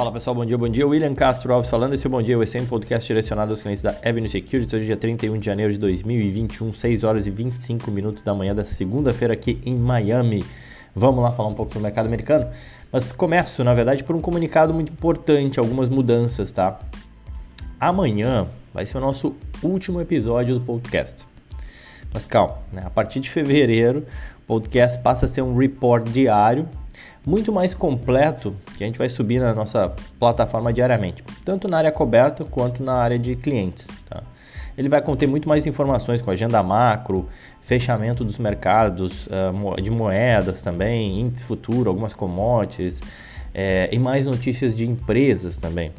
Fala pessoal, bom dia, bom dia. William Castro Alves falando. Esse é o Bom Dia, o ECM Podcast direcionado aos clientes da Avenue Securities. Hoje, é dia 31 de janeiro de 2021, 6 horas e 25 minutos da manhã dessa segunda-feira aqui em Miami. Vamos lá falar um pouco sobre o mercado americano? Mas começo, na verdade, por um comunicado muito importante, algumas mudanças, tá? Amanhã vai ser o nosso último episódio do podcast. Mas calma, né? a partir de fevereiro, o podcast passa a ser um report diário muito mais completo que a gente vai subir na nossa plataforma diariamente, tanto na área coberta quanto na área de clientes. Tá? Ele vai conter muito mais informações com agenda macro, fechamento dos mercados uh, de moedas também, índice futuro, algumas commodities é, e mais notícias de empresas também.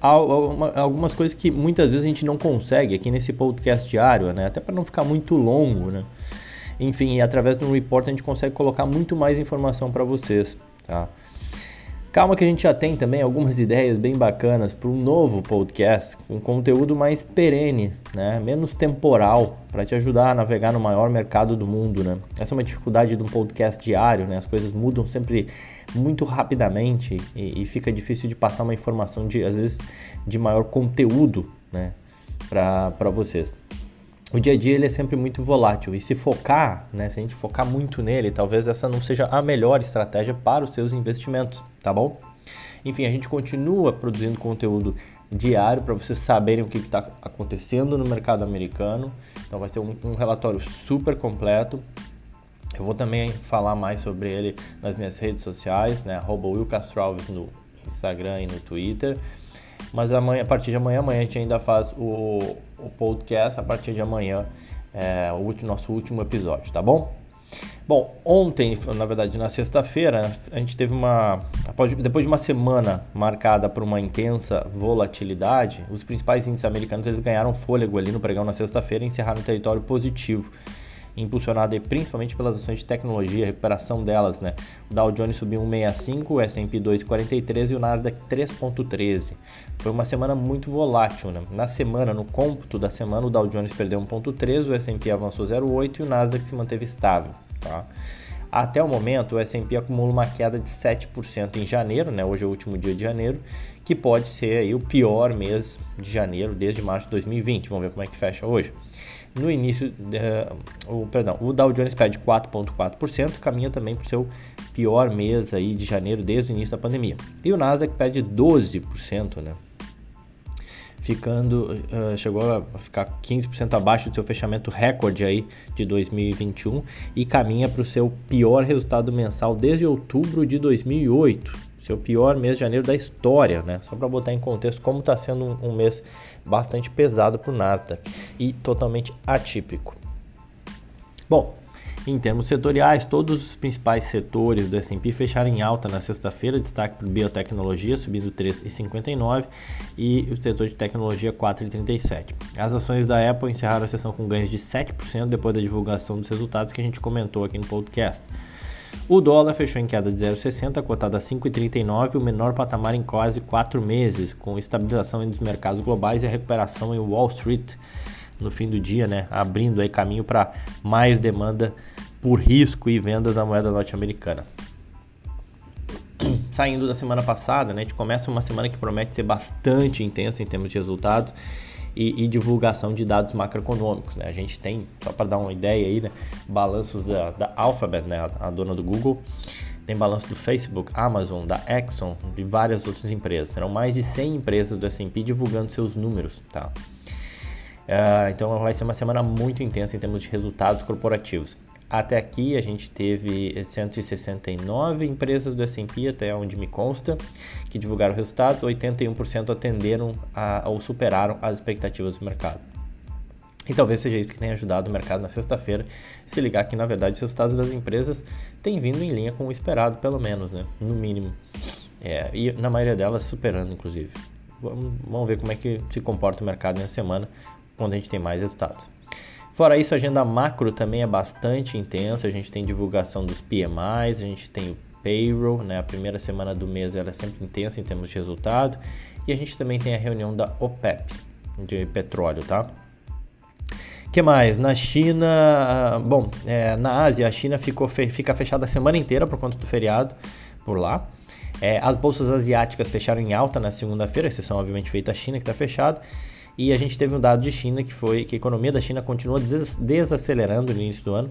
Algumas coisas que muitas vezes a gente não consegue aqui nesse podcast diário, né? até para não ficar muito longo. Né? Enfim, através do report a gente consegue colocar muito mais informação para vocês, tá? Calma que a gente já tem também algumas ideias bem bacanas para um novo podcast com conteúdo mais perene, né? menos temporal, para te ajudar a navegar no maior mercado do mundo. Né? Essa é uma dificuldade de um podcast diário, né? as coisas mudam sempre muito rapidamente e, e fica difícil de passar uma informação de, às vezes, de maior conteúdo né? para vocês o dia a dia ele é sempre muito volátil e se focar, né, se a gente focar muito nele, talvez essa não seja a melhor estratégia para os seus investimentos, tá bom? Enfim, a gente continua produzindo conteúdo diário para vocês saberem o que está acontecendo no mercado americano. Então vai ser um, um, relatório super completo. Eu vou também falar mais sobre ele nas minhas redes sociais, né? Arroba Will Castro Alves no Instagram e no Twitter. Mas amanhã, a partir de amanhã, amanhã a gente ainda faz o, o podcast. A partir de amanhã, é, o último, nosso último episódio, tá bom? Bom, ontem, na verdade na sexta-feira, a gente teve uma. Depois de uma semana marcada por uma intensa volatilidade, os principais índices americanos eles ganharam fôlego ali no pregão na sexta-feira e encerraram o território positivo impulsionada principalmente pelas ações de tecnologia, recuperação delas, né? O Dow Jones subiu 1,65, o S&P 2,43 e o Nasdaq 3,13. Foi uma semana muito volátil, né? Na semana, no cômputo da semana, o Dow Jones perdeu 1,3, o S&P avançou 0,8 e o Nasdaq se manteve estável, tá? Até o momento, o S&P acumula uma queda de 7% em janeiro, né? Hoje é o último dia de janeiro, que pode ser aí o pior mês de janeiro desde março de 2020. Vamos ver como é que fecha hoje no início, o, perdão, o Dow Jones perde 4,4%, caminha também para o seu pior mês aí de janeiro desde o início da pandemia. E o Nasdaq perde 12%, né? Ficando, uh, chegou a ficar 15% abaixo do seu fechamento recorde aí de 2021 e caminha para o seu pior resultado mensal desde outubro de 2008 seu pior mês de janeiro da história, né? Só para botar em contexto como está sendo um, um, mês bastante pesado para o Nasdaq e totalmente atípico. Bom, em termos setoriais, todos os principais setores do S&P fecharam em alta na sexta-feira, destaque para biotecnologia subindo 3,59 e o setor de tecnologia 4,37. As ações da Apple encerraram a sessão com ganhos de 7% depois da divulgação dos resultados que a gente comentou aqui no podcast. O dólar fechou em queda de 0,60, cotado a 5,39, o menor patamar em quase 4 meses, com estabilização entre os mercados globais e a recuperação em Wall Street no fim do dia, né, abrindo aí caminho para mais demanda por risco e venda da moeda norte-americana. Saindo da semana passada, né, a gente começa uma semana que promete ser bastante intensa em termos de resultados e, e divulgação de dados macroeconômicos. Né? A gente tem, só para dar uma ideia aí, né, balanços da, da Alphabet, né, a, a dona do Google, tem balanço do Facebook, Amazon, da Exxon e várias outras empresas. Serão mais de 100 empresas do S&P divulgando seus números, tá? Uh, então vai ser uma semana muito intensa em termos de resultados corporativos. Até aqui a gente teve 169 empresas do S&P, até onde me consta, que divulgaram resultados, 81% atenderam a, ou superaram as expectativas do mercado. E talvez seja isso que tenha ajudado o mercado na sexta-feira, se ligar que na verdade os resultados das empresas têm vindo em linha com o esperado, pelo menos, né? no mínimo. É, e na maioria delas superando, inclusive. Vamos, ver como é que se comporta o mercado na semana, quando a gente tem mais resultados. Fora isso, a agenda macro também é bastante intensa. A gente tem divulgação dos PMIs, a gente tem o payroll, né? A primeira semana do mês ela é sempre intensa em termos de resultado. E a gente também tem a reunião da OPEP de petróleo, tá? que mais? Na China, ah, bom, é, na Ásia, a China ficou, fica fechada a semana inteira por conta do feriado por lá. É, as bolsas asiáticas fecharam em alta na segunda-feira, exceção obviamente feita a China que está fechada. E a gente teve um dado de China que foi que a economia da China continua desacelerando no início do ano,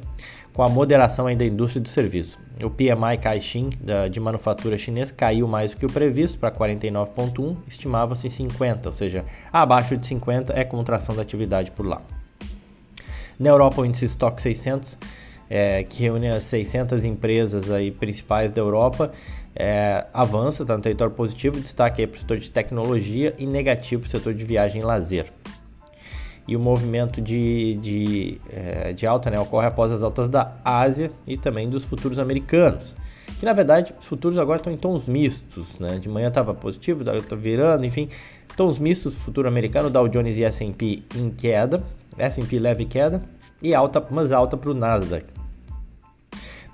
com a moderação ainda da indústria do serviço. O PMI Caixin de manufatura chinesa caiu mais do que o previsto para 49,1, estimava-se 50, ou seja, abaixo de 50 é contração da atividade por lá. Na Europa, o índice Stock 600, é, que reúne as 600 empresas aí principais da Europa, é, avança, está no território positivo, destaque para o setor de tecnologia e negativo para o setor de viagem e lazer. E o movimento de, de, é, de alta né, ocorre após as altas da Ásia e também dos futuros americanos. Que na verdade os futuros agora estão em tons mistos. Né? De manhã estava positivo, está virando, enfim. Tons mistos, futuro americano, Dow Jones e S&P em queda, S&P leve queda e alta, mas alta para o Nasdaq.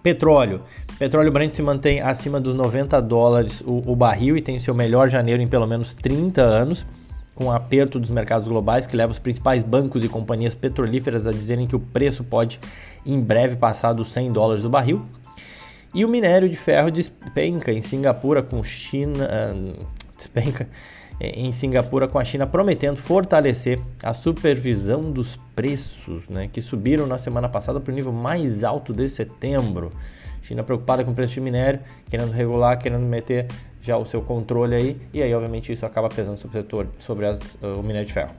Petróleo. Petróleo Brent se mantém acima dos 90 dólares o, o barril e tem seu melhor janeiro em pelo menos 30 anos, com aperto dos mercados globais que leva os principais bancos e companhias petrolíferas a dizerem que o preço pode em breve passar dos 100 dólares o barril. E o minério de ferro despenca em Singapura com China, despenca em Singapura com a China prometendo fortalecer a supervisão dos preços, né, que subiram na semana passada para o nível mais alto de setembro. China preocupada com o preço de minério, querendo regular, querendo meter já o seu controle aí, e aí obviamente isso acaba pesando sobre o setor, sobre as, uh, o minério de ferro.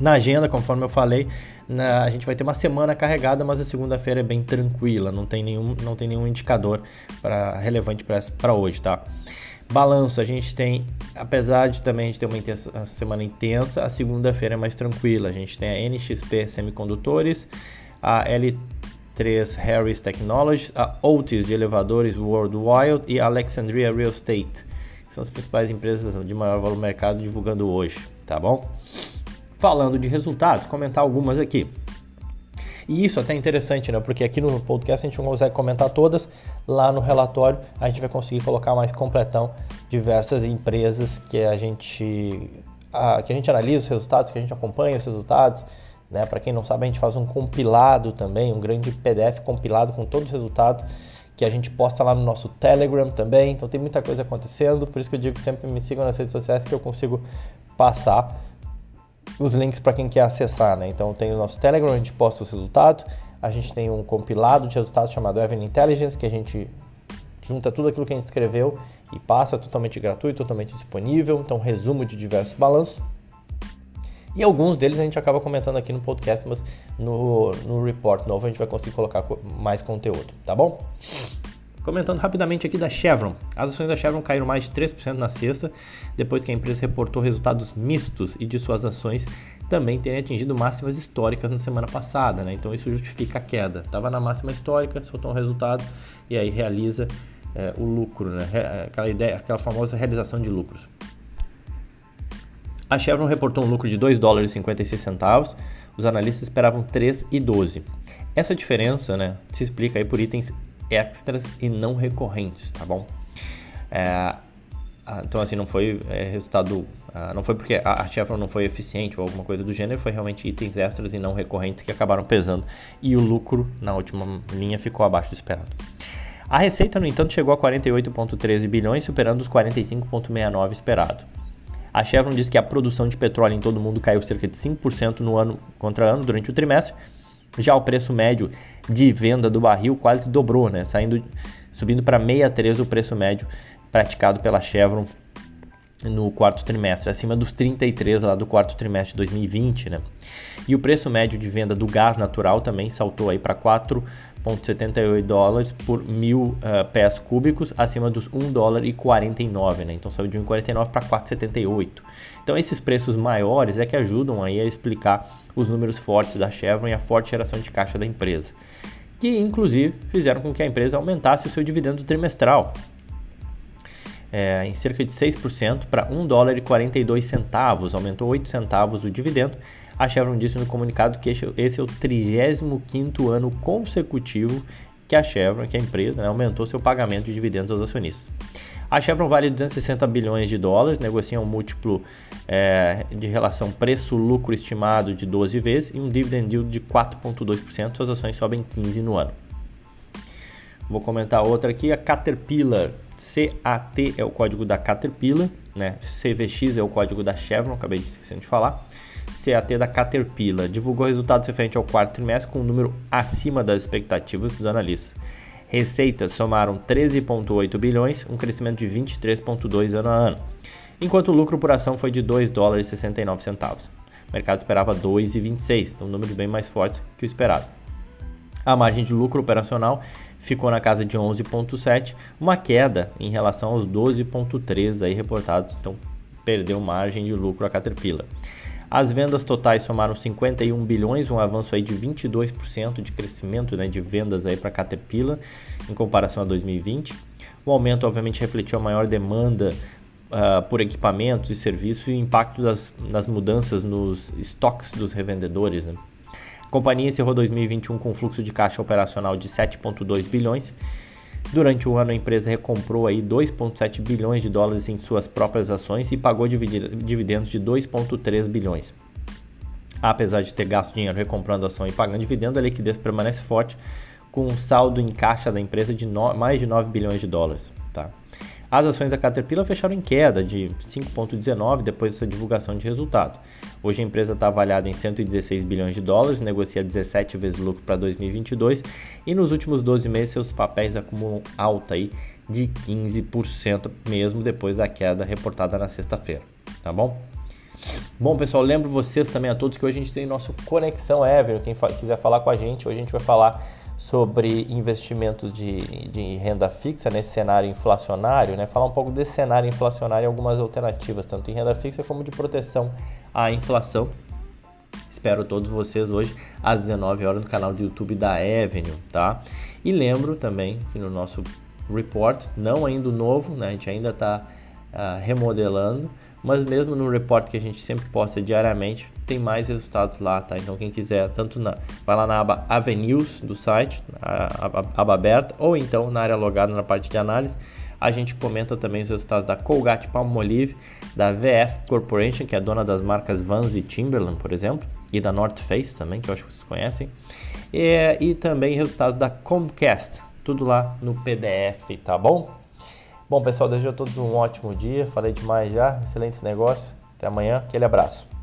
Na agenda, conforme eu falei, na, a gente vai ter uma semana carregada, mas a segunda-feira é bem tranquila, não tem nenhum, não tem nenhum indicador pra, relevante para hoje, tá? Balanço, a gente tem, apesar de também gente ter uma intensa, semana intensa, a segunda-feira é mais tranquila. A gente tem a NXP Semicondutores, a L3 Harris Technologies, a Otis de elevadores Worldwide e a Alexandria Real Estate. Que são as principais empresas de maior valor mercado divulgando hoje, tá bom? Falando de resultados, comentar algumas aqui. E isso até é interessante, né? Porque aqui no podcast a gente não consegue comentar todas, lá no relatório a gente vai conseguir colocar mais completão diversas empresas que a gente a, que a gente analisa os resultados, que a gente acompanha os resultados, né? Para quem não sabe, a gente faz um compilado também, um grande PDF compilado com todos os resultados que a gente posta lá no nosso Telegram também. Então tem muita coisa acontecendo, por isso que eu digo sempre me sigam nas redes sociais que eu consigo passar os links para quem quer acessar, né? Então tem o nosso Telegram, a gente posta os resultados, a gente tem um compilado de resultados chamado Evan Intelligence, que a gente junta tudo aquilo que a gente escreveu e passa totalmente gratuito, totalmente disponível, então resumo de diversos balanços. E alguns deles a gente acaba comentando aqui no podcast, mas no, no report novo a gente vai conseguir colocar mais conteúdo, tá bom? Comentando rapidamente aqui da Chevron. As ações da Chevron caíram mais de 3% na sexta, depois que a empresa reportou resultados mistos e de suas ações também terem atingido máximas históricas na semana passada, né? Então isso justifica a queda. Estava na máxima histórica, soltou um resultado e aí realiza é, o lucro, né? Aquela ideia, aquela famosa realização de lucros. A Chevron reportou um lucro de 2 dólares e 56 centavos. Os analistas esperavam 3,12. Essa diferença, né, se explica aí por itens extras e não recorrentes, tá bom? É, então assim não foi é, resultado, não foi porque a Chevron não foi eficiente ou alguma coisa do gênero, foi realmente itens extras e não recorrentes que acabaram pesando e o lucro na última linha ficou abaixo do esperado. A receita, no entanto, chegou a 48,13 bilhões, superando os 45,69 esperado. A Chevron disse que a produção de petróleo em todo o mundo caiu cerca de 5% no ano contra ano durante o trimestre, já o preço médio de venda do barril quase dobrou, né? Saindo, subindo para 63 o preço médio praticado pela Chevron no quarto trimestre, acima dos 33 lá do quarto trimestre de 2020, né? E o preço médio de venda do gás natural também saltou aí para 4,78 dólares por mil uh, pés cúbicos, acima dos 1 dólar e 49, né? Então saiu de 1,49 para 4,78. Então esses preços maiores é que ajudam aí a explicar os números fortes da Chevron e a forte geração de caixa da empresa, que inclusive fizeram com que a empresa aumentasse o seu dividendo trimestral. É, em cerca de 6% para 1 dólar e 42 centavos, aumentou 8 centavos o dividendo. A Chevron disse no comunicado que esse é o 35º ano consecutivo que a Chevron, que a empresa, né, aumentou seu pagamento de dividendos aos acionistas. A Chevron vale 260 bilhões de dólares, negocia um múltiplo é, de relação preço-lucro estimado de 12 vezes e um dividend yield de 4,2%. Suas ações sobem 15 no ano. Vou comentar outra aqui, a Caterpillar. CAT é o código da Caterpillar, né? CVX é o código da Chevron, acabei de esquecer de falar. CAT da Caterpillar divulgou resultados referentes ao quarto trimestre com um número acima das expectativas dos analistas. Receitas somaram 13,8 bilhões, um crescimento de 23,2 ano a ano, enquanto o lucro por ação foi de 2 dólares e 69 centavos. O mercado esperava 2,26, então números bem mais fortes que o esperado. A margem de lucro operacional ficou na casa de 11,7, uma queda em relação aos 12,3 aí reportados, então perdeu margem de lucro a Caterpillar. As vendas totais somaram 51 bilhões, um avanço aí de 22% de crescimento né, de vendas aí para Caterpillar em comparação a 2020. O aumento obviamente refletiu a maior demanda uh, por equipamentos e serviços e o impacto das, das mudanças nos estoques dos revendedores. Né? A companhia encerrou 2021 com um fluxo de caixa operacional de 7,2 bilhões Durante o ano, a empresa recomprou aí 2,7 bilhões de dólares em suas próprias ações e pagou dividendos de 2,3 bilhões. Apesar de ter gasto dinheiro recomprando ação e pagando dividendo, a liquidez permanece forte, com um saldo em caixa da empresa de mais de 9 bilhões de dólares. As ações da Caterpillar fecharam em queda de 5,19 depois dessa divulgação de resultado. Hoje a empresa está avaliada em 116 bilhões de dólares, negocia 17 vezes lucro para 2022 e nos últimos 12 meses seus papéis acumulam alta aí de 15% mesmo depois da queda reportada na sexta-feira, tá bom? Bom, pessoal, lembro vocês também a todos que hoje a gente tem nosso Conexão Ever. Quem quiser falar com a gente, hoje a gente vai falar sobre investimentos de, de renda fixa nesse cenário inflacionário, né? falar um pouco desse cenário inflacionário e algumas alternativas, tanto em renda fixa como de proteção à inflação. Espero todos vocês hoje às 19 horas no canal do YouTube da Avenue, tá? E lembro também que no nosso report, não ainda novo, né? A gente ainda está uh, ah, remodelando, mas mesmo no report que a gente sempre posta diariamente, tem mais resultados lá, tá? Então quem quiser, tanto na, vai lá na aba Avenues do site, a, a, aba aberta, ou então na área logada na parte de análise, a gente comenta também os resultados da Colgate Palmolive, da VF Corporation, que é dona das marcas Vans e Timberland, por exemplo, e da North Face também, que eu acho que vocês conhecem, e, e também resultados da Comcast, tudo lá no PDF, tá bom? Bom, pessoal, desejo a todos um ótimo dia. Falei demais já. Excelentes negócios. Até amanhã. Aquele abraço.